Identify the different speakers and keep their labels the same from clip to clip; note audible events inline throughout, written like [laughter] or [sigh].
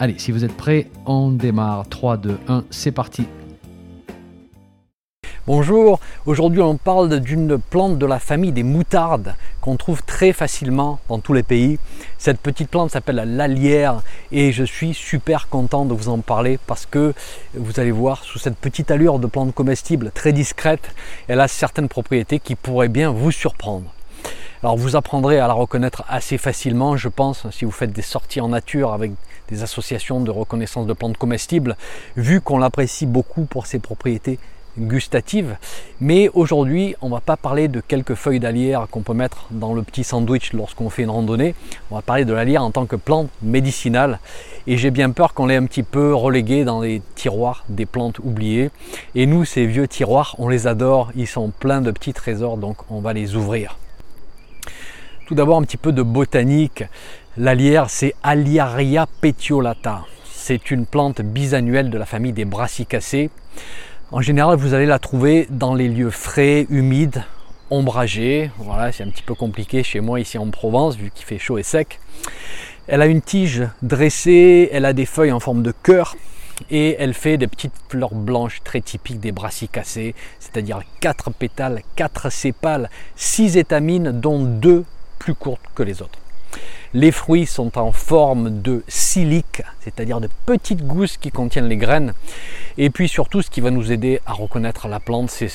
Speaker 1: Allez, si vous êtes prêts, on démarre. 3, 2, 1, c'est parti.
Speaker 2: Bonjour, aujourd'hui on parle d'une plante de la famille des moutardes qu'on trouve très facilement dans tous les pays. Cette petite plante s'appelle la lalière et je suis super content de vous en parler parce que vous allez voir sous cette petite allure de plante comestible très discrète, elle a certaines propriétés qui pourraient bien vous surprendre. Alors vous apprendrez à la reconnaître assez facilement, je pense, si vous faites des sorties en nature avec des associations de reconnaissance de plantes comestibles, vu qu'on l'apprécie beaucoup pour ses propriétés gustatives. Mais aujourd'hui, on va pas parler de quelques feuilles d'alière qu'on peut mettre dans le petit sandwich lorsqu'on fait une randonnée. On va parler de l'alière en tant que plante médicinale. Et j'ai bien peur qu'on l'ait un petit peu relégué dans les tiroirs des plantes oubliées. Et nous, ces vieux tiroirs, on les adore. Ils sont pleins de petits trésors, donc on va les ouvrir. Tout d'abord un petit peu de botanique. L'alière, c'est Aliaria petiolata. C'est une plante bisannuelle de la famille des brassicacées. En général, vous allez la trouver dans les lieux frais, humides, ombragés. Voilà, c'est un petit peu compliqué chez moi ici en Provence, vu qu'il fait chaud et sec. Elle a une tige dressée, elle a des feuilles en forme de cœur et elle fait des petites fleurs blanches très typiques des brassicacées, c'est-à-dire quatre pétales, quatre sépales, six étamines, dont deux plus courtes que les autres. Les fruits sont en forme de silique, c'est-à-dire de petites gousses qui contiennent les graines. Et puis surtout, ce qui va nous aider à reconnaître la plante, c'est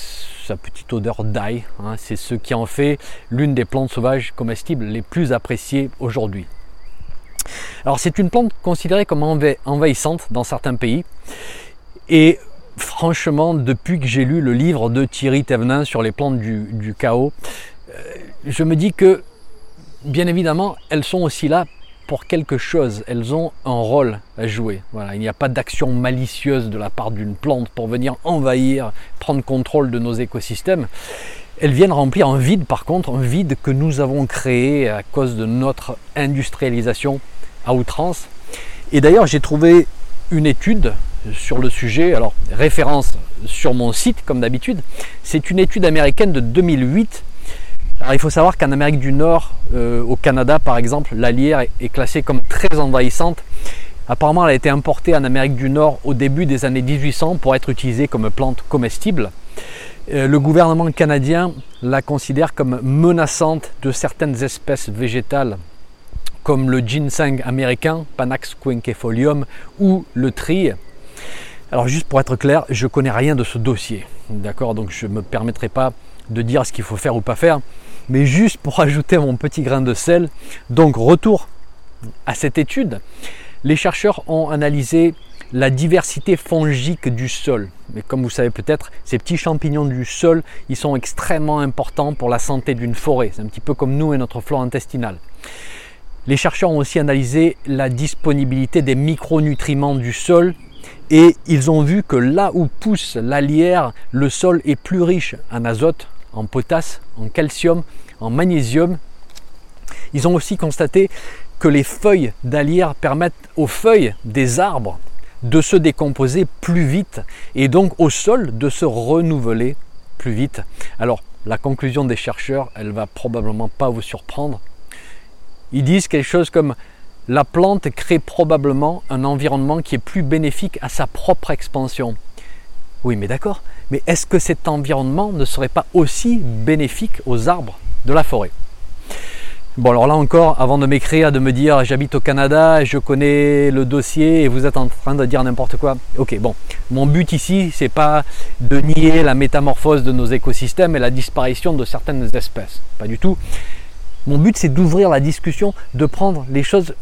Speaker 2: sa petite odeur d'ail. Hein. c'est ce qui en fait l'une des plantes sauvages comestibles les plus appréciées aujourd'hui. Alors c'est une plante considérée comme envahissante dans certains pays. Et franchement, depuis que j'ai lu le livre de Thierry Thévenin sur les plantes du, chaos, euh, je me dis que bien évidemment, elles sont aussi là pour quelque chose, elles ont un rôle à jouer. Il n'y a pas d'action malicieuse de la part d'une plante pour venir envahir, prendre contrôle de nos écosystèmes. Elles viennent remplir un vide par contre, un vide que nous avons créé à cause de notre industrialisation à outrance. Et d'ailleurs, j'ai trouvé une étude sur le sujet, alors référence sur mon site comme d'habitude, c'est une étude américaine de 2008 alors il faut savoir qu'en Amérique du Nord, euh, au Canada par exemple, la est classée comme très envahissante. Apparemment, elle a été importée en Amérique du Nord au début des années 1800 pour être utilisée comme plante comestible. Euh, le gouvernement canadien la considère comme menaçante de certaines espèces végétales comme le ginseng américain, Panax quinquefolium, ou le tri. Alors juste pour être clair, je connais rien de ce dossier, d'accord? Donc je ne me permettrai pas de dire ce qu'il faut faire ou pas faire mais juste pour [laughs] ajouter mon petit grain de sel. Donc retour à cette étude, les chercheurs ont analysé la diversité fongique du sol. Mais comme vous savez peut-être, ces petits champignons du sol, ils sont extrêmement importants pour la santé d'une forêt. C'est un petit peu comme nous et notre flore intestinale. Les chercheurs ont aussi analysé la disponibilité des micronutriments du sol et ils ont vu que là où pousse la lierre, le sol est plus riche en azote, en potasse, en calcium, en magnésium. Ils ont aussi constaté que les feuilles d'alière permettent aux feuilles des arbres de se décomposer plus vite et donc au sol de se renouveler plus vite. Alors la conclusion des chercheurs, elle va probablement pas vous surprendre. Ils disent quelque chose comme la plante crée probablement un environnement qui est plus bénéfique à sa propre expansion. Oui, mais d'accord. Mais est-ce que cet environnement ne serait pas aussi bénéfique aux arbres de la forêt? Bon, alors là encore, avant de m'écrire, de me dire j'habite au Canada, je connais le dossier et vous êtes en train de dire n'importe quoi. Ok, bon, mon but ici, c'est pas de nier la métamorphose de nos écosystèmes et la disparition de certaines espèces. Pas du tout. Mon but, c'est d'ouvrir la discussion, de prendre les choses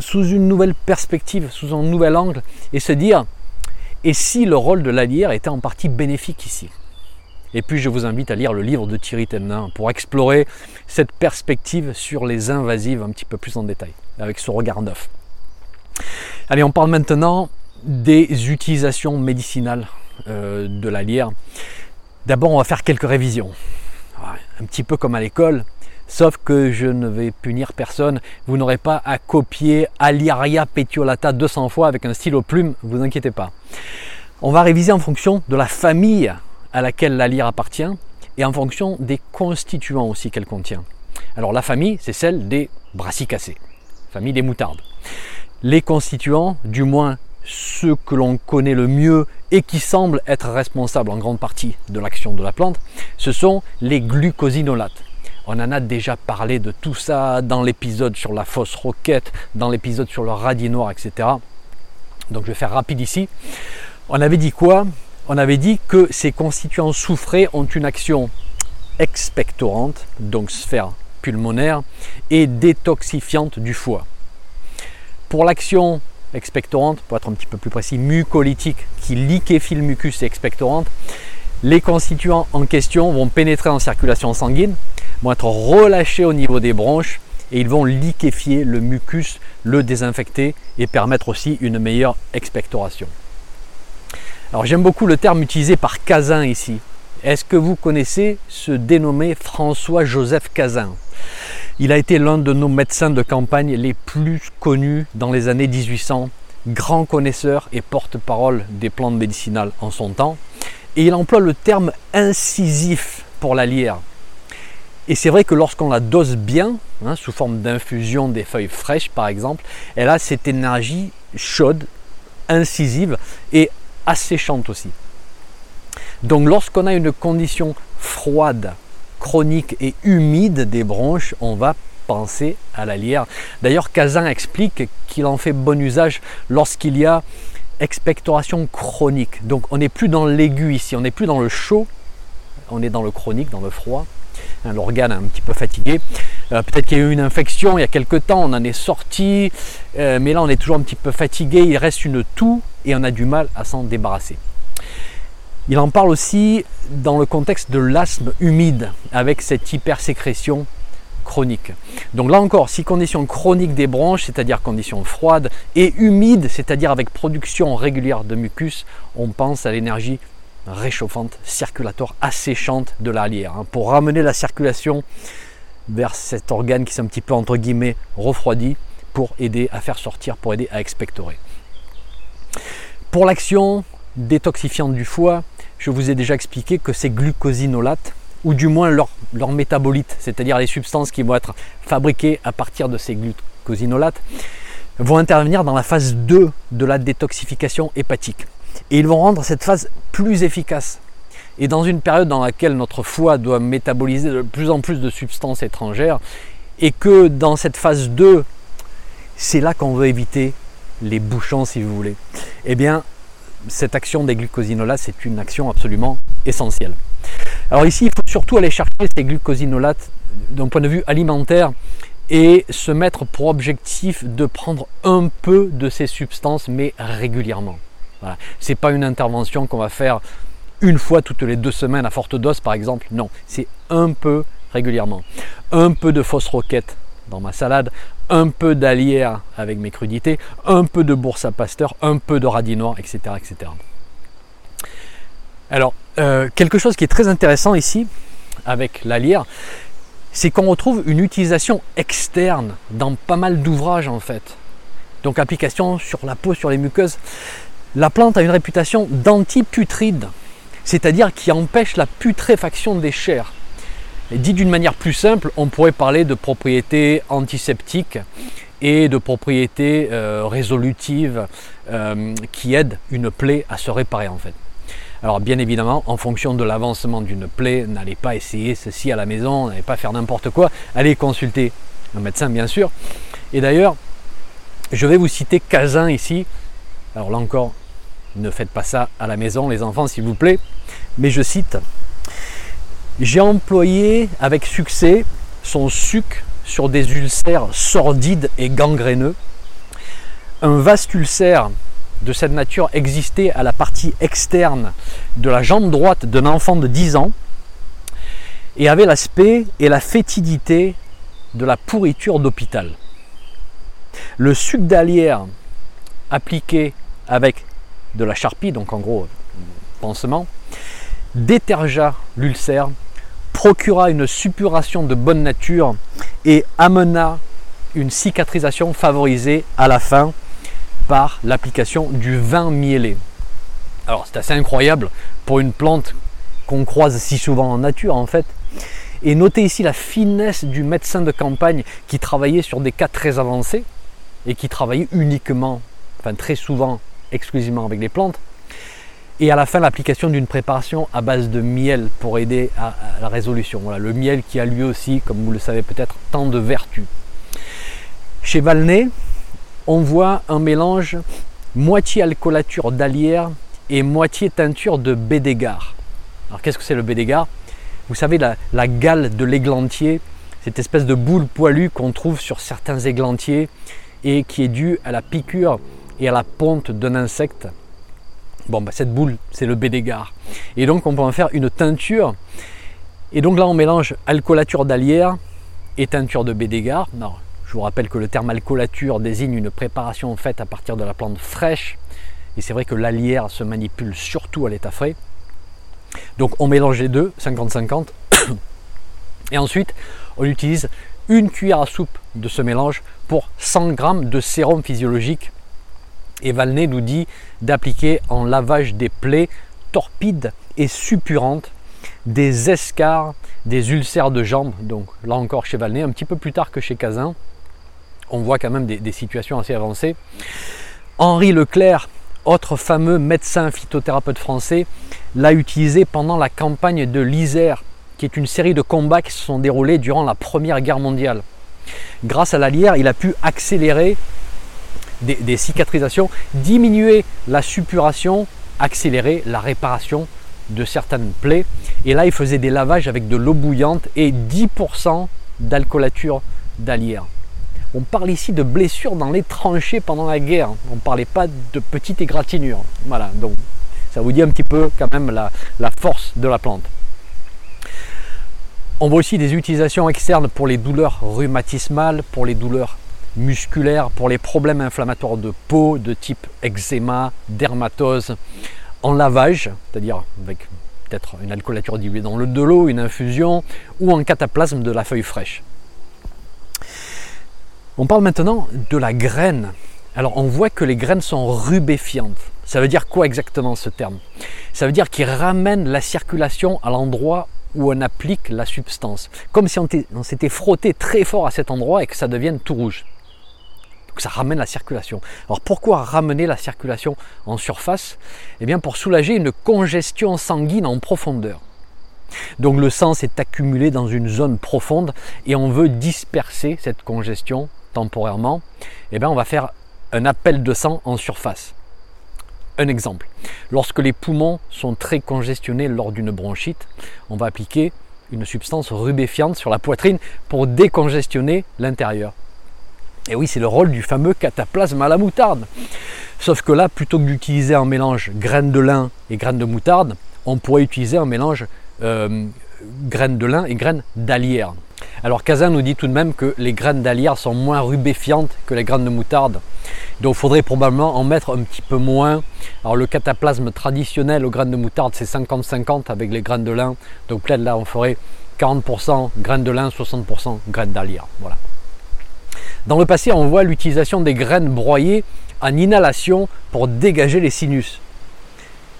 Speaker 2: sous une nouvelle perspective, sous un nouvel angle et se dire et si le rôle de la lierre était en partie bénéfique ici? Et puis je vous invite à lire le livre de Thierry Temnin pour explorer cette perspective sur les invasives un petit peu plus en détail, avec ce regard neuf. Allez, on parle maintenant des utilisations médicinales euh, de la lierre. D'abord, on va faire quelques révisions. Un petit peu comme à l'école, sauf que je ne vais punir personne. Vous n'aurez pas à copier Aliaria petiolata 200 fois avec un stylo plume, vous inquiétez pas. On va réviser en fonction de la famille à laquelle la lyre appartient et en fonction des constituants aussi qu'elle contient. Alors la famille, c'est celle des brassicacées, famille des moutardes. Les constituants, du moins ceux que l'on connaît le mieux et qui semblent être responsables en grande partie de l'action de la plante, ce sont les glucosinolates. On en a déjà parlé de tout ça dans l'épisode sur la fausse roquette, dans l'épisode sur le radis noir, etc. Donc je vais faire rapide ici. On avait dit quoi? On avait dit que ces constituants soufrés ont une action expectorante, donc sphère pulmonaire, et détoxifiante du foie. Pour l'action expectorante, pour être un petit peu plus précis, mucolytique, qui liquéfie le mucus et expectorante, les constituants en question vont pénétrer en circulation sanguine, vont être relâchés au niveau des bronches et ils vont liquéfier le mucus, le désinfecter et permettre aussi une meilleure expectoration. Alors j'aime beaucoup le terme utilisé par Cazin ici. Est-ce que vous connaissez ce dénommé François-Joseph Cazin? Il a été l'un de nos médecins de campagne les plus connus dans les années 1800, grand connaisseur et porte-parole des plantes médicinales en son temps. Et il emploie le terme incisif pour la lierre. Et c'est vrai que lorsqu'on la dose bien, hein, sous forme d'infusion des feuilles fraîches par exemple, elle a cette énergie chaude, incisive et asséchante aussi. Donc lorsqu'on a une condition froide, chronique et humide des bronches, on va penser à la lierre. D'ailleurs, Kazan explique qu'il en fait bon usage lorsqu'il y a expectoration chronique. Donc on n'est plus dans l'aigu ici, on n'est plus dans le chaud, on est dans le chronique, dans le froid. Hein, l'organe un petit peu fatigué. Euh, peut-être qu'il y a eu une infection il y a quelques temps, on en est sorti, euh, mais là on est toujours un petit peu fatigué, il reste une toux et on a du mal à s'en débarrasser. Il en parle aussi dans le contexte de l'asthme humide avec cette hypersécrétion chronique. Donc là encore, si condition chronique des bronches, c'est-à-dire condition froide, et humide, c'est-à-dire avec production régulière de mucus, on pense à l'énergie réchauffante, circulatoire, asséchante de la hein, pour ramener la circulation vers cet organe qui s'est un petit peu entre guillemets refroidi pour aider à faire sortir, pour aider à expectorer. Pour l'action détoxifiante du foie, je vous ai déjà expliqué que ces glucosinolates, ou du moins leurs leur métabolites, c'est-à-dire les substances qui vont être fabriquées à partir de ces glucosinolates, vont intervenir dans la phase 2 de la détoxification hépatique. Et ils vont rendre cette phase plus efficace. Et dans une période dans laquelle notre foie doit métaboliser de plus en plus de substances étrangères, et que dans cette phase 2, c'est là qu'on veut éviter les bouchons si vous voulez, eh bien cette action des glucosinolates, c'est une action absolument essentielle. Alors ici, il faut surtout aller chercher ces glucosinolates d'un point de vue alimentaire et se mettre pour objectif de prendre un peu de ces substances, mais régulièrement. Ce n'est pas une intervention qu'on va faire une fois toutes les deux semaines à forte dose, par exemple. Non, c'est un peu régulièrement. Un peu de fausse roquette dans ma salade, un peu d'alière avec mes crudités, un peu de bourse à pasteur, un peu de radis noir, etc. etc. Alors, euh, quelque chose qui est très intéressant ici avec l'alière, c'est qu'on retrouve une utilisation externe dans pas mal d'ouvrages en fait. Donc application sur la peau, sur les muqueuses. La plante a une réputation d'antiputride, c'est-à-dire qui empêche la putréfaction des chairs dit d'une manière plus simple, on pourrait parler de propriétés antiseptiques et de propriétés euh, résolutives euh, qui aident une plaie à se réparer en fait. Alors bien évidemment, en fonction de l'avancement d'une plaie, n'allez pas essayer ceci à la maison, n'allez pas faire n'importe quoi, allez consulter un médecin bien sûr. Et d'ailleurs, je vais vous citer Casin ici. Alors là encore, ne faites pas ça à la maison les enfants s'il vous plaît, mais je cite j'ai employé avec succès son suc sur des ulcères sordides et gangréneux. Un vaste ulcère de cette nature existait à la partie externe de la jambe droite d'un enfant de 10 ans et avait l'aspect et la fétidité de la pourriture d'hôpital. Le suc d'alière appliqué avec de la charpie, donc en gros pansement, détergea l'ulcère, procura une suppuration de bonne nature et amena une cicatrisation favorisée à la fin l'application du vin mielé. Alors c'est assez incroyable pour une plante qu'on croise si souvent en nature en fait. Et notez ici la finesse du médecin de campagne qui travaillait sur des cas très avancés et qui travaillait uniquement, enfin très souvent, exclusivement avec les plantes. Et à la fin, l'application d'une préparation à base de miel pour aider à, la résolution. Voilà, le miel qui a lui aussi, comme vous le savez peut-être, tant de vertus. Chez Valnay, on voit un mélange moitié alcoolature d'alière et moitié teinture de bédégard. Alors qu'est-ce que c'est le bédégard? Vous savez, la, gale de l'églantier, cette espèce de boule poilue qu'on trouve sur certains églantiers et qui est due à la piqûre et à la ponte d'un insecte. Bon, bah, cette boule, c'est le bédégard. Et donc, on peut en faire une teinture. Et donc là, on mélange alcoolature d'alière et teinture de bédégard. Je vous rappelle que le terme alcoolature désigne une préparation faite à partir de la plante fraîche. Et c'est vrai que l'alière se manipule surtout à l'état frais. Donc on mélange les deux, 50-50. [coughs] Et ensuite, on utilise une cuillère à soupe de ce mélange pour 100 g de sérum physiologique. Et Valnet nous dit d'appliquer en lavage des plaies torpides et suppurantes, des escarres, des ulcères de jambes. Donc là encore chez Valnet, un petit peu plus tard que chez Cazin on voit quand même des, situations assez avancées. Henri Leclerc, autre fameux médecin phytothérapeute français, l'a utilisé pendant la campagne de l'Isère, qui est une série de combats qui se sont déroulés durant la Première Guerre mondiale. Grâce à la il a pu accélérer des, cicatrisations, diminuer la suppuration, accélérer la réparation de certaines plaies. Et là, il faisait des lavages avec de l'eau bouillante et 10% d'alcoolature d'alière. On parle ici de blessures dans les tranchées pendant la guerre. On ne parlait pas de petites égratignures. Voilà, donc ça vous dit un petit peu quand même la, force de la plante. On voit aussi des utilisations externes pour les douleurs rhumatismales, pour les douleurs musculaires, pour les problèmes inflammatoires de peau de type eczéma, dermatose, en lavage, c'est-à-dire avec peut-être une alcoolature diluée dans le de l'eau, une infusion, ou en cataplasme de la feuille fraîche. On parle maintenant de la graine. Alors on voit que les graines sont rubéfiantes. Ça veut dire quoi exactement ce terme? Ça veut dire qu'ils ramènent la circulation à l'endroit où on applique la substance. Comme si on s'était frotté très fort à cet endroit et que ça devienne tout rouge. Donc ça ramène la circulation. Alors pourquoi ramener la circulation en surface? Eh bien pour soulager une congestion sanguine en profondeur. Donc le sang s'est accumulé dans une zone profonde et on veut disperser cette congestion temporairement, eh bien on va faire un appel de sang en surface. Un exemple, lorsque les poumons sont très congestionnés lors d'une bronchite, on va appliquer une substance rubéfiante sur la poitrine pour décongestionner l'intérieur. Et oui, c'est le rôle du fameux cataplasme à la moutarde. Sauf que là, plutôt que d'utiliser un mélange graines de lin et graines de moutarde, on pourrait utiliser un mélange euh, graines de lin et graines d'alière. Alors Kazan nous dit tout de même que les graines d'alière sont moins rubéfiantes que les graines de moutarde. Donc il faudrait probablement en mettre un petit peu moins. Alors le cataplasme traditionnel aux graines de moutarde c'est 50-50 avec les graines de lin. Donc là on ferait 40% graines de lin, 60% graines d'alière. Voilà. Dans le passé on voit l'utilisation des graines broyées en inhalation pour dégager les sinus.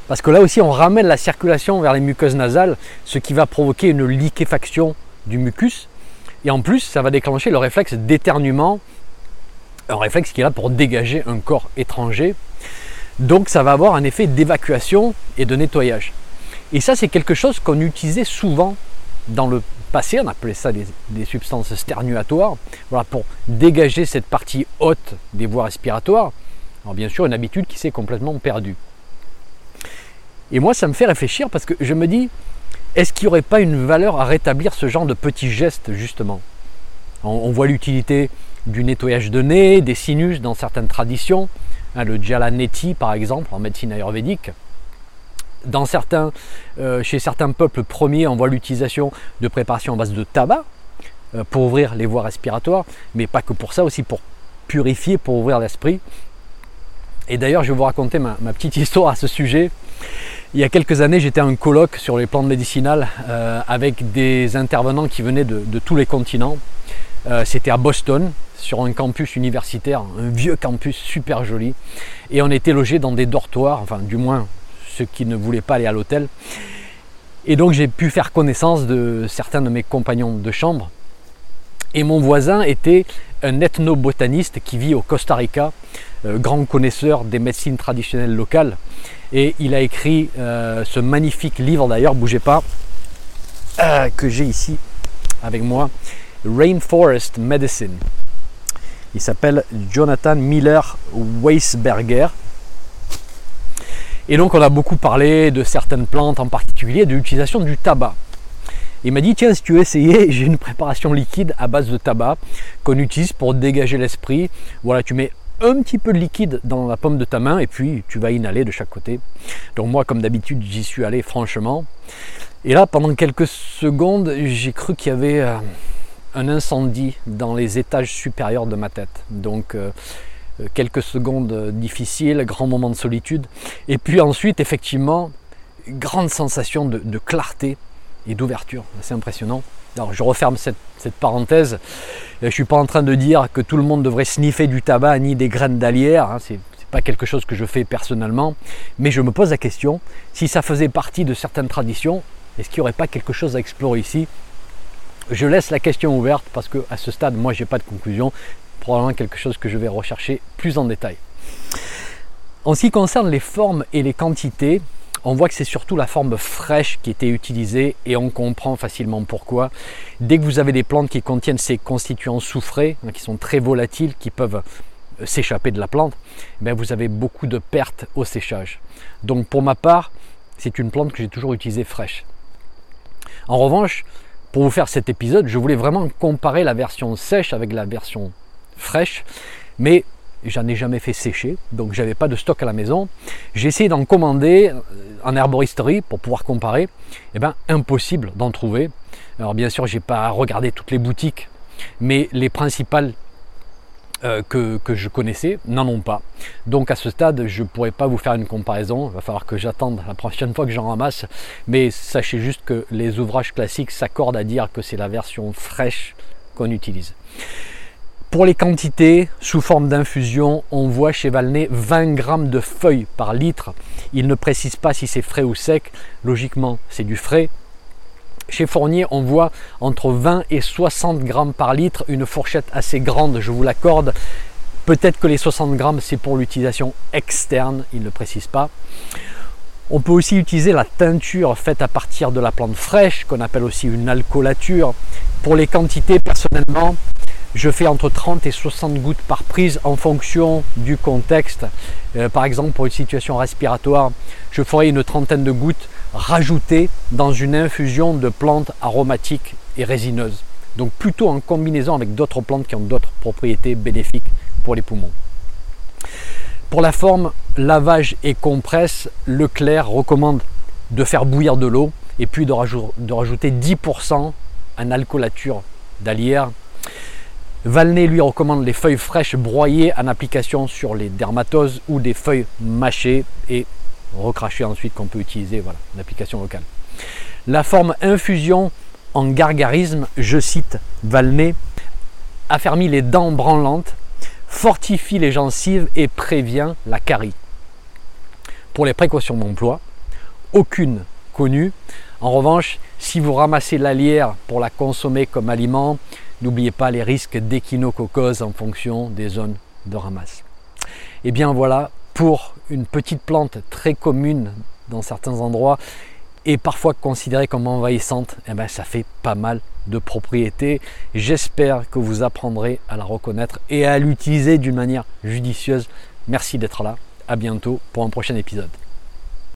Speaker 2: Parce que là aussi, on ramène la circulation vers les muqueuses nasales, ce qui va provoquer une liquéfaction du mucus. Et en plus, ça va déclencher le réflexe d'éternuement, un réflexe qui est là pour dégager un corps étranger. Donc ça va avoir un effet d'évacuation et de nettoyage. Et ça, c'est quelque chose qu'on utilisait souvent dans le passé, on appelait ça des, substances sternuatoires, voilà, pour dégager cette partie haute des voies respiratoires. Alors bien sûr, une habitude qui s'est complètement perdue. Et moi, ça me fait réfléchir parce que je me dis, est-ce qu'il n'y aurait pas une valeur à rétablir ce genre de petits gestes justement? On, voit l'utilité du nettoyage de nez, des sinus dans certaines traditions, hein, le jalaneti par exemple en médecine ayurvédique. Dans certains, euh, chez certains peuples premiers, on voit l'utilisation de préparations en base de tabac euh, pour ouvrir les voies respiratoires, mais pas que pour ça, aussi pour purifier, pour ouvrir l'esprit. Et d'ailleurs, je vais vous raconter ma, petite histoire à ce sujet. Il y a quelques années, j'étais à un colloque sur les plantes médicinales euh, avec des intervenants qui venaient de, tous les continents. Euh, c'était à Boston, sur un campus universitaire, un vieux campus super joli. Et on était logés dans des dortoirs, enfin du moins ceux qui ne voulaient pas aller à l'hôtel. Et donc j'ai pu faire connaissance de certains de mes compagnons de chambre. Et mon voisin était un ethnobotaniste qui vit au Costa Rica, euh, grand connaisseur des médecines traditionnelles locales. Et il a écrit euh, ce magnifique livre d'ailleurs, bougez pas, euh, que j'ai ici avec moi, Rainforest Medicine. Il s'appelle Jonathan Miller Weisberger. Et donc on a beaucoup parlé de certaines plantes en particulier, de l'utilisation du tabac. Il m'a dit tiens si tu veux essayer, [laughs] j'ai une préparation liquide à base de tabac qu'on utilise pour dégager l'esprit. Voilà, tu mets un petit peu de liquide dans la paume de ta main et puis tu vas inhaler de chaque côté. Donc moi comme d'habitude j'y suis allé franchement. Et là pendant quelques secondes j'ai cru qu'il y avait euh, un incendie dans les étages supérieurs de ma tête. Donc euh, euh, quelques secondes difficiles, grand moment de solitude. Et puis ensuite effectivement grande sensation de, clarté et d'ouverture. C'est impressionnant. Alors je referme cette, parenthèse. Je ne suis pas en train de dire que tout le monde devrait sniffer du tabac ni des graines d'alière. Hein. Ce n'est pas quelque chose que je fais personnellement. Mais je me pose la question, si ça faisait partie de certaines traditions, est-ce qu'il n'y aurait pas quelque chose à explorer ici? Je laisse la question ouverte parce qu'à ce stade, moi, je n'ai pas de conclusion. Probablement quelque chose que je vais rechercher plus en détail. En ce qui concerne les formes et les quantités, on voit que c'est surtout la forme fraîche qui était utilisée et on comprend facilement pourquoi. Dès que vous avez des plantes qui contiennent ces constituants soufrés, hein, qui sont très volatiles, qui peuvent euh, s'échapper de la plante, eh vous avez beaucoup de pertes au séchage. Donc pour ma part, c'est une plante que j'ai toujours utilisée fraîche. En revanche, pour vous faire cet épisode, je voulais vraiment comparer la version sèche avec la version fraîche, mais j'en ai jamais fait sécher, donc j'avais pas de stock à la maison. J'ai essayé d'en commander euh, en herboristerie pour pouvoir comparer. Eh bien impossible d'en trouver. Alors bien sûr, j'ai pas regardé toutes les boutiques, mais les principales euh, que, que, je connaissais n'en ont pas. Donc à ce stade, je ne pourrais pas vous faire une comparaison. Il va falloir que j'attende la prochaine fois que j'en ramasse. Mais sachez juste que les ouvrages classiques s'accordent à dire que c'est la version fraîche qu'on utilise. Pour les quantités, sous forme d'infusion, on voit chez Valnet 20 grammes de feuilles par litre. Il ne précise pas si c'est frais ou sec. Logiquement, c'est du frais. Chez Fournier, on voit entre 20 et 60 grammes par litre, une fourchette assez grande, je vous l'accorde. Peut-être que les 60 grammes, c'est pour l'utilisation externe, il ne précise pas. On peut aussi utiliser la teinture faite à partir de la plante fraîche, qu'on appelle aussi une alcoolature. Pour les quantités, personnellement, je fais entre 30 et 60 gouttes par prise en fonction du contexte. Euh, par exemple, pour une situation respiratoire, je ferai une trentaine de gouttes rajoutées dans une infusion de plantes aromatiques et résineuses. Donc plutôt en combinaison avec d'autres plantes qui ont d'autres propriétés bénéfiques pour les poumons. Pour la forme lavage et compresse, Leclerc recommande de faire bouillir de l'eau et puis de, rajouter 10% en alcoolature d'alière Valnet lui recommande les feuilles fraîches broyées en application sur les dermatoses ou des feuilles mâchées et recrachées ensuite qu'on peut utiliser voilà, en application locale. La forme infusion en gargarisme, je cite Valnet, affermit les dents branlantes, fortifie les gencives et prévient la carie. Pour les précautions d'emploi, aucune connue. En revanche, si vous ramassez la lierre pour la consommer comme aliment, N'oubliez pas les risques d'échinococose en fonction des zones de ramasse. Et eh bien voilà pour une petite plante très commune dans certains endroits et parfois considérée comme envahissante, eh bien ça fait pas mal de propriétés. J'espère que vous apprendrez à la reconnaître et à l'utiliser d'une manière judicieuse. Merci d'être là. À bientôt pour un prochain épisode.